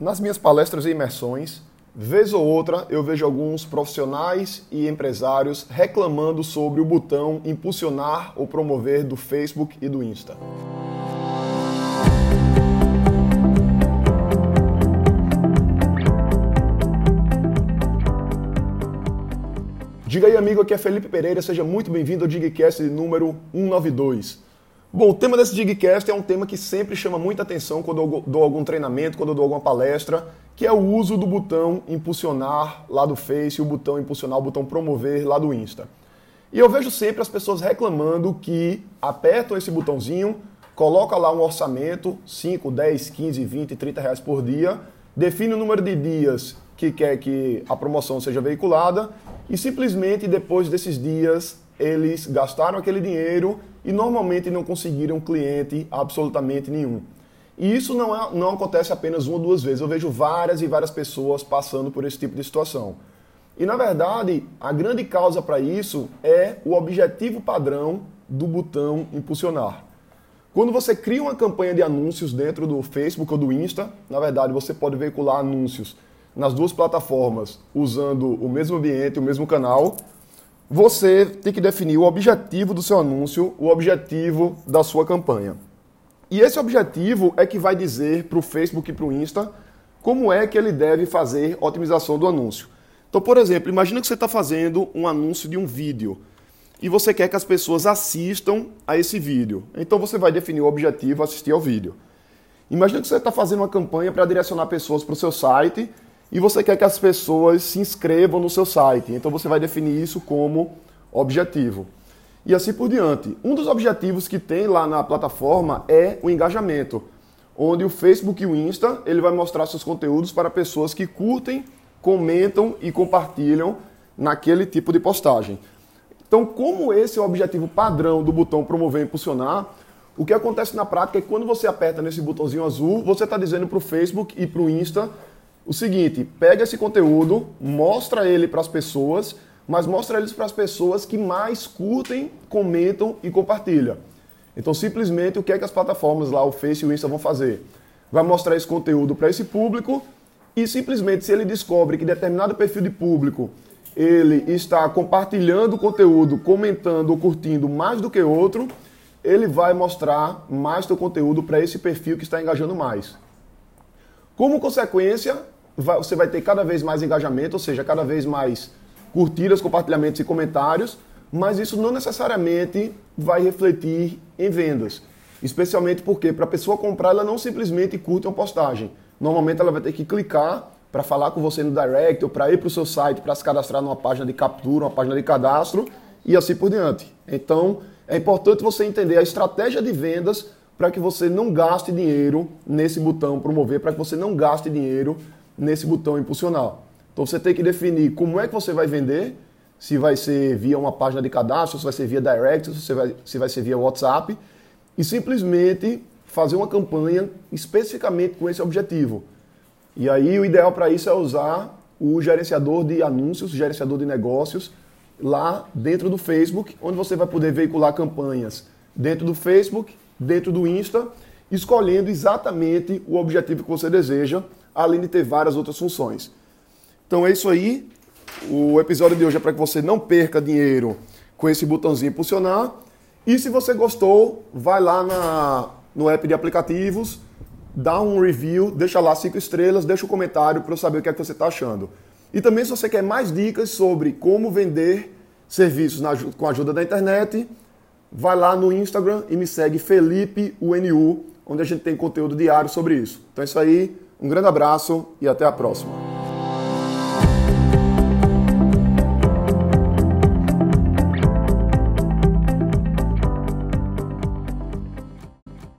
Nas minhas palestras e imersões, vez ou outra eu vejo alguns profissionais e empresários reclamando sobre o botão impulsionar ou promover do Facebook e do Insta. Diga aí, amigo, aqui é Felipe Pereira, seja muito bem-vindo ao Digcast número 192. Bom, o tema desse Digcast é um tema que sempre chama muita atenção quando eu dou algum treinamento, quando eu dou alguma palestra, que é o uso do botão impulsionar lá do Face, o botão impulsionar, o botão promover lá do Insta. E eu vejo sempre as pessoas reclamando que apertam esse botãozinho, coloca lá um orçamento, 5, 10, 15, 20, 30 reais por dia, define o número de dias que quer que a promoção seja veiculada e simplesmente depois desses dias eles gastaram aquele dinheiro e normalmente não conseguiram cliente absolutamente nenhum. E isso não, é, não acontece apenas uma ou duas vezes. Eu vejo várias e várias pessoas passando por esse tipo de situação. E na verdade, a grande causa para isso é o objetivo padrão do botão impulsionar. Quando você cria uma campanha de anúncios dentro do Facebook ou do Insta, na verdade você pode veicular anúncios nas duas plataformas usando o mesmo ambiente, o mesmo canal, você tem que definir o objetivo do seu anúncio, o objetivo da sua campanha. E esse objetivo é que vai dizer para o Facebook e para o Insta como é que ele deve fazer a otimização do anúncio. Então, por exemplo, imagina que você está fazendo um anúncio de um vídeo e você quer que as pessoas assistam a esse vídeo. Então você vai definir o objetivo assistir ao vídeo. Imagina que você está fazendo uma campanha para direcionar pessoas para o seu site e você quer que as pessoas se inscrevam no seu site. Então você vai definir isso como objetivo. E assim por diante. Um dos objetivos que tem lá na plataforma é o engajamento, onde o Facebook e o Insta ele vai mostrar seus conteúdos para pessoas que curtem, comentam e compartilham naquele tipo de postagem. Então, como esse é o objetivo padrão do botão promover e impulsionar, o que acontece na prática é que quando você aperta nesse botãozinho azul, você está dizendo para o Facebook e para o Insta o seguinte: pega esse conteúdo, mostra ele para as pessoas, mas mostra eles para as pessoas que mais curtem, comentam e compartilham. Então, simplesmente, o que é que as plataformas lá, o Face e o Insta vão fazer? Vai mostrar esse conteúdo para esse público e simplesmente, se ele descobre que determinado perfil de público ele está compartilhando o conteúdo, comentando ou curtindo mais do que outro, ele vai mostrar mais teu conteúdo para esse perfil que está engajando mais. Como consequência, você vai ter cada vez mais engajamento, ou seja, cada vez mais curtidas, compartilhamentos e comentários, mas isso não necessariamente vai refletir em vendas. Especialmente porque para a pessoa comprar, ela não simplesmente curte uma postagem. Normalmente ela vai ter que clicar para falar com você no direct ou para ir para o seu site para se cadastrar numa página de captura, uma página de cadastro e assim por diante. Então é importante você entender a estratégia de vendas para que você não gaste dinheiro nesse botão promover, para que você não gaste dinheiro nesse botão impulsionar. Então você tem que definir como é que você vai vender, se vai ser via uma página de cadastro, se vai ser via direct, se vai, se vai ser via WhatsApp, e simplesmente fazer uma campanha especificamente com esse objetivo. E aí o ideal para isso é usar o gerenciador de anúncios, gerenciador de negócios, lá dentro do Facebook, onde você vai poder veicular campanhas dentro do Facebook dentro do Insta, escolhendo exatamente o objetivo que você deseja, além de ter várias outras funções. Então é isso aí. O episódio de hoje é para que você não perca dinheiro com esse botãozinho impulsionar. E se você gostou, vai lá na, no app de aplicativos, dá um review, deixa lá cinco estrelas, deixa um comentário para eu saber o que é que você está achando. E também se você quer mais dicas sobre como vender serviços na, com a ajuda da internet, vai lá no Instagram e me segue Felipe UNU, onde a gente tem conteúdo diário sobre isso. Então é isso aí, um grande abraço e até a próxima.